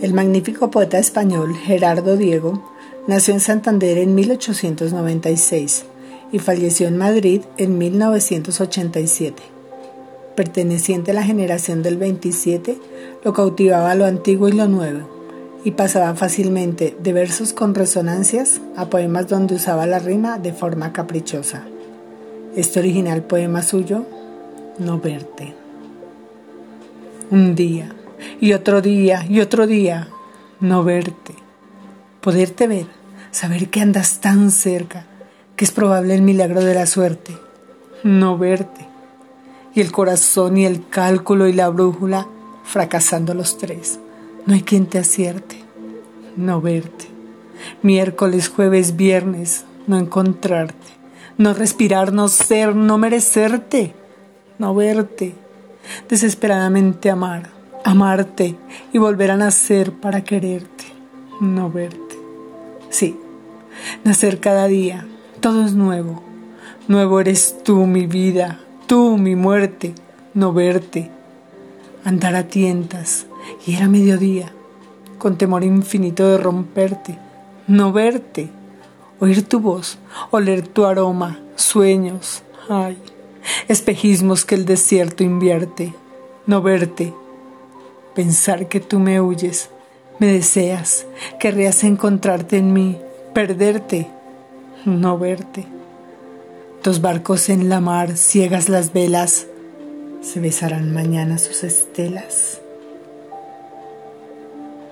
El magnífico poeta español Gerardo Diego nació en Santander en 1896 y falleció en Madrid en 1987. Perteneciente a la generación del 27, lo cautivaba lo antiguo y lo nuevo, y pasaba fácilmente de versos con resonancias a poemas donde usaba la rima de forma caprichosa. Este original poema suyo, No verte. Un día, y otro día y otro día, no verte, poderte ver, saber que andas tan cerca, que es probable el milagro de la suerte, no verte, y el corazón y el cálculo y la brújula fracasando los tres, no hay quien te acierte, no verte, miércoles, jueves, viernes, no encontrarte, no respirar, no ser, no merecerte, no verte, desesperadamente amar amarte y volver a nacer para quererte, no verte. Sí, nacer cada día, todo es nuevo. Nuevo eres tú, mi vida, tú, mi muerte, no verte. Andar a tientas, y era mediodía, con temor infinito de romperte, no verte. Oír tu voz, oler tu aroma, sueños, ay, espejismos que el desierto invierte, no verte pensar que tú me huyes, me deseas, querrías encontrarte en mí, perderte, no verte. Dos barcos en la mar, ciegas las velas, se besarán mañana sus estelas.